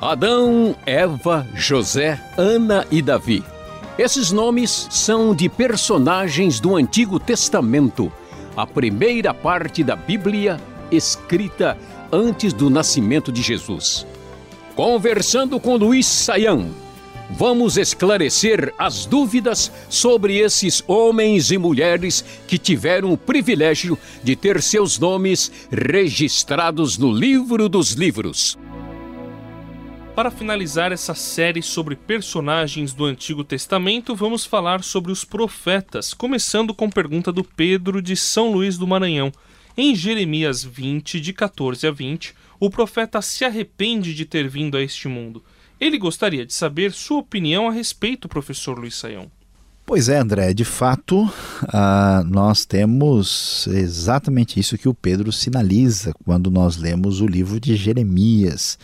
Adão, Eva, José, Ana e Davi. Esses nomes são de personagens do Antigo Testamento, a primeira parte da Bíblia escrita antes do nascimento de Jesus. Conversando com Luiz Saião, vamos esclarecer as dúvidas sobre esses homens e mulheres que tiveram o privilégio de ter seus nomes registrados no livro dos livros. Para finalizar essa série sobre personagens do Antigo Testamento, vamos falar sobre os profetas, começando com pergunta do Pedro de São Luís do Maranhão. Em Jeremias 20, de 14 a 20, o profeta se arrepende de ter vindo a este mundo. Ele gostaria de saber sua opinião a respeito, professor Luiz Saião. Pois é, André, de fato, uh, nós temos exatamente isso que o Pedro sinaliza quando nós lemos o livro de Jeremias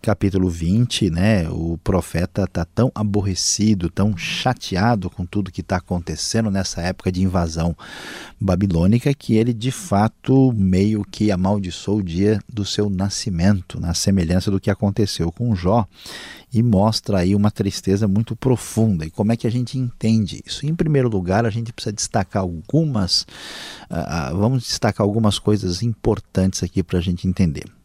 capítulo 20, né, o profeta está tão aborrecido, tão chateado com tudo que está acontecendo nessa época de invasão babilônica que ele de fato meio que amaldiçoou o dia do seu nascimento, na semelhança do que aconteceu com Jó e mostra aí uma tristeza muito profunda. E como é que a gente entende isso? Em primeiro lugar, a gente precisa destacar algumas, uh, vamos destacar algumas coisas importantes aqui para a gente entender.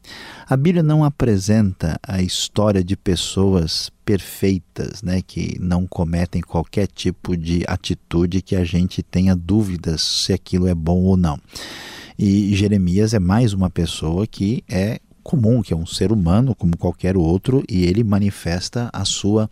A Bíblia não apresenta a história de pessoas perfeitas, né, que não cometem qualquer tipo de atitude que a gente tenha dúvidas se aquilo é bom ou não. E Jeremias é mais uma pessoa que é comum, que é um ser humano como qualquer outro, e ele manifesta a sua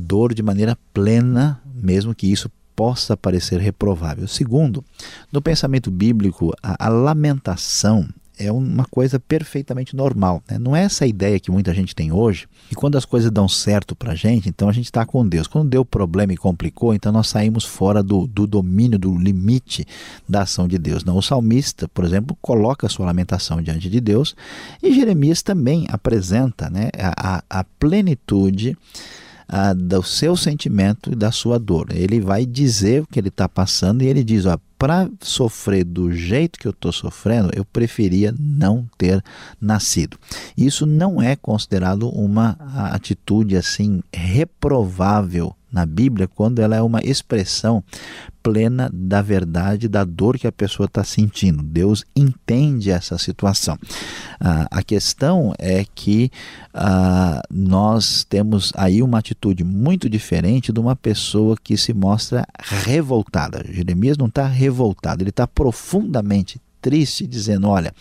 dor de maneira plena, mesmo que isso possa parecer reprovável. Segundo, no pensamento bíblico, a, a lamentação é uma coisa perfeitamente normal. Né? Não é essa ideia que muita gente tem hoje, e quando as coisas dão certo para a gente, então a gente está com Deus. Quando deu problema e complicou, então nós saímos fora do, do domínio, do limite da ação de Deus. Não, o salmista, por exemplo, coloca a sua lamentação diante de Deus, e Jeremias também apresenta né, a, a plenitude do seu sentimento e da sua dor. Ele vai dizer o que ele está passando e ele diz: ó, para sofrer do jeito que eu estou sofrendo, eu preferia não ter nascido. Isso não é considerado uma atitude assim reprovável na Bíblia quando ela é uma expressão plena da verdade, da dor que a pessoa está sentindo. Deus entende essa situação. Ah, a questão é que ah, nós temos aí uma atitude muito diferente de uma pessoa que se mostra revoltada. Jeremias não está revoltado, ele está profundamente triste, dizendo: Olha,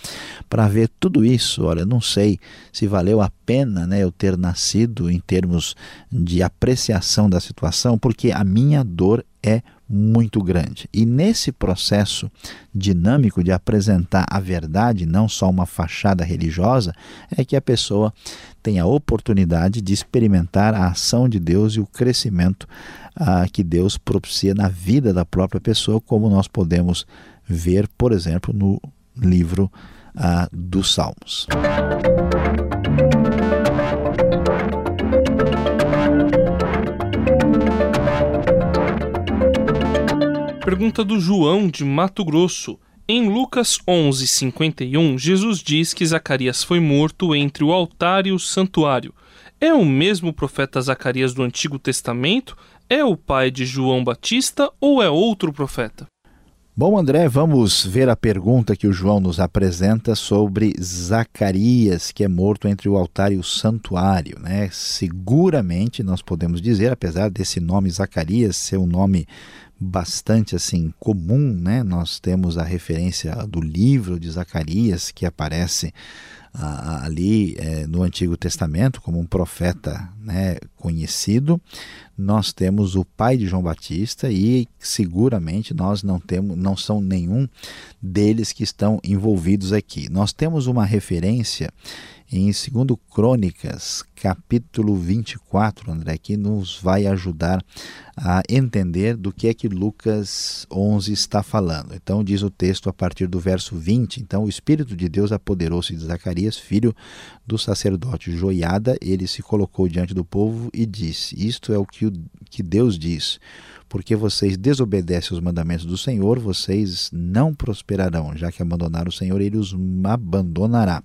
para ver tudo isso, olha, não sei se valeu a pena né, eu ter nascido em termos de apreciação da situação, porque a minha dor é muito grande. E nesse processo dinâmico de apresentar a verdade, não só uma fachada religiosa, é que a pessoa tem a oportunidade de experimentar a ação de Deus e o crescimento ah, que Deus propicia na vida da própria pessoa, como nós podemos ver, por exemplo, no livro ah, dos Salmos. Pergunta do João de Mato Grosso. Em Lucas 11:51, Jesus diz que Zacarias foi morto entre o altar e o santuário. É o mesmo profeta Zacarias do Antigo Testamento? É o pai de João Batista ou é outro profeta? Bom, André, vamos ver a pergunta que o João nos apresenta sobre Zacarias, que é morto entre o altar e o santuário. Né? Seguramente nós podemos dizer, apesar desse nome Zacarias ser um nome bastante assim comum, né? Nós temos a referência do livro de Zacarias que aparece ah, ali é, no Antigo Testamento como um profeta né, conhecido. Nós temos o pai de João Batista e seguramente nós não temos, não são nenhum deles que estão envolvidos aqui. Nós temos uma referência em 2 Crônicas, capítulo 24, André, que nos vai ajudar a entender do que é que Lucas 11 está falando. Então, diz o texto a partir do verso 20: Então, o Espírito de Deus apoderou-se de Zacarias, filho do sacerdote Joiada. Ele se colocou diante do povo e disse: Isto é o que, o, que Deus diz porque vocês desobedecem os mandamentos do Senhor, vocês não prosperarão, já que abandonaram o Senhor, ele os abandonará.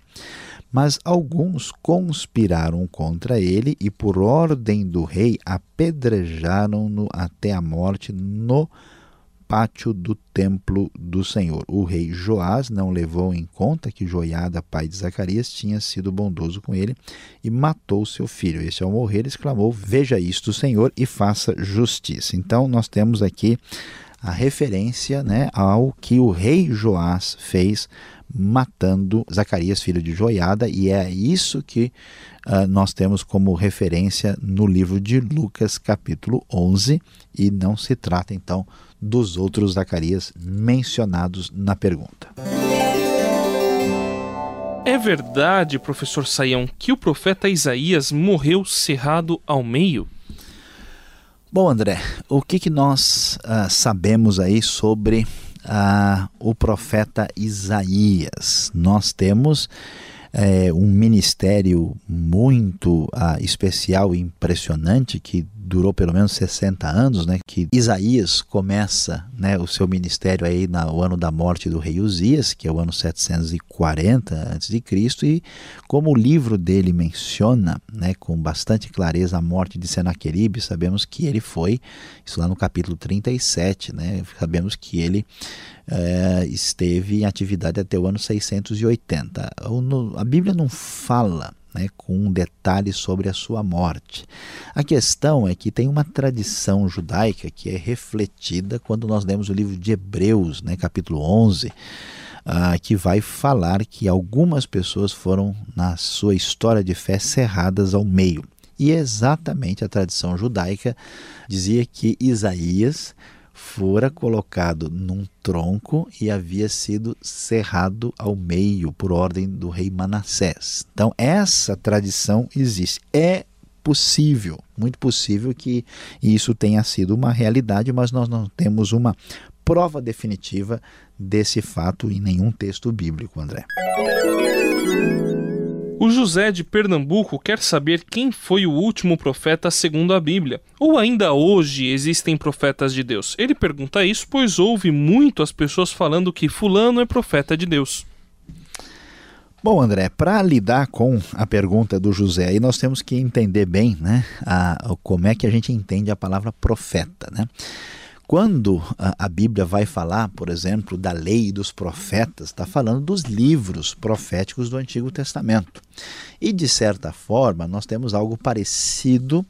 Mas alguns conspiraram contra ele e, por ordem do rei, apedrejaram-no até a morte no pátio do templo do Senhor. O rei Joás não levou em conta que Joiada, pai de Zacarias, tinha sido bondoso com ele e matou seu filho. Este, ao morrer, exclamou: Veja isto, Senhor, e faça justiça. Então, nós temos aqui a referência né, ao que o rei Joás fez matando Zacarias, filho de Joiada, e é isso que uh, nós temos como referência no livro de Lucas, capítulo 11, e não se trata então dos outros Zacarias mencionados na pergunta. É verdade, professor Saião, que o profeta Isaías morreu cerrado ao meio? Bom, André, o que, que nós uh, sabemos aí sobre uh, o profeta Isaías? Nós temos é, um ministério muito uh, especial e impressionante que durou pelo menos 60 anos, né, que Isaías começa né, o seu ministério aí no ano da morte do rei Uzias, que é o ano 740 a.C., e como o livro dele menciona né, com bastante clareza a morte de Senaqueribe, sabemos que ele foi, isso lá no capítulo 37, né, sabemos que ele é, esteve em atividade até o ano 680. A Bíblia não fala né, com um detalhe sobre a sua morte. A questão é que tem uma tradição judaica que é refletida quando nós lemos o livro de Hebreus, né, capítulo 11, ah, que vai falar que algumas pessoas foram, na sua história de fé, cerradas ao meio. E exatamente a tradição judaica dizia que Isaías fora colocado num tronco e havia sido cerrado ao meio por ordem do rei Manassés. Então, essa tradição existe. É possível, muito possível que isso tenha sido uma realidade, mas nós não temos uma prova definitiva desse fato em nenhum texto bíblico, André. O José de Pernambuco quer saber quem foi o último profeta segundo a Bíblia, ou ainda hoje existem profetas de Deus. Ele pergunta isso pois ouve muito as pessoas falando que Fulano é profeta de Deus. Bom, André, para lidar com a pergunta do José, aí nós temos que entender bem né, a, como é que a gente entende a palavra profeta. Né? Quando a, Bíblia vai falar, por exemplo, da lei dos profetas, está falando dos livros proféticos do Antigo Testamento. E, de certa forma, nós temos algo parecido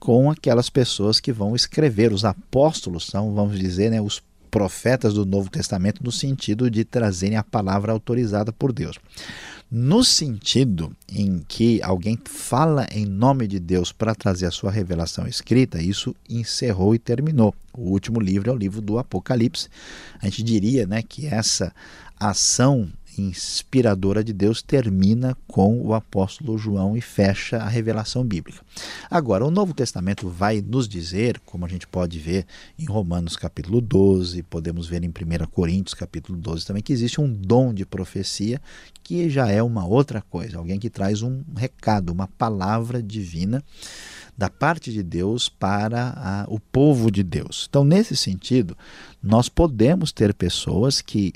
com aquelas pessoas que vão escrever. Os apóstolos são, vamos dizer, né, os profetas do Novo Testamento, no sentido de trazerem a palavra autorizada por Deus no sentido em que alguém fala em nome de Deus para trazer a sua revelação escrita, isso encerrou e terminou. O último livro é o livro do Apocalipse. A gente diria né, que essa ação inspiradora de Deus termina com o apóstolo João e fecha a revelação bíblica. Agora, o Novo Testamento vai nos dizer, como a gente pode ver em Romanos capítulo 12, podemos ver em 1 Coríntios capítulo 12 também, que existe um dom de profecia que já é uma outra coisa, alguém que traz um recado, uma palavra divina da parte de Deus para a, o povo de Deus. Então, nesse sentido, nós podemos ter pessoas que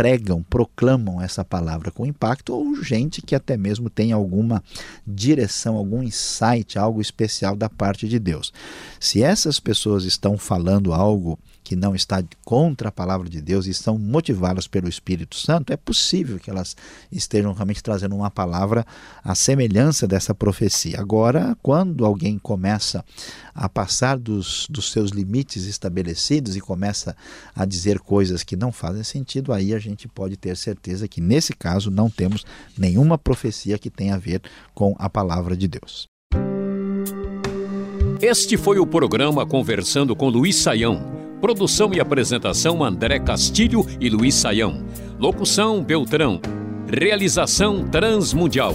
pregam, proclamam essa palavra com impacto, ou gente que até mesmo tem alguma direção, algum insight, algo especial da parte de Deus. Se essas pessoas estão falando algo que não está contra a palavra de Deus e estão motivadas pelo Espírito Santo, é possível que elas estejam realmente trazendo uma palavra à semelhança dessa profecia. Agora, quando alguém começa a passar dos, dos seus limites estabelecidos e começa a dizer coisas que não fazem sentido, aí a gente pode ter certeza que nesse caso não temos nenhuma profecia que tenha a ver com a palavra de Deus. Este foi o programa Conversando com Luiz Saião. Produção e apresentação André Castilho e Luiz Saião. Locução Beltrão. Realização Transmundial.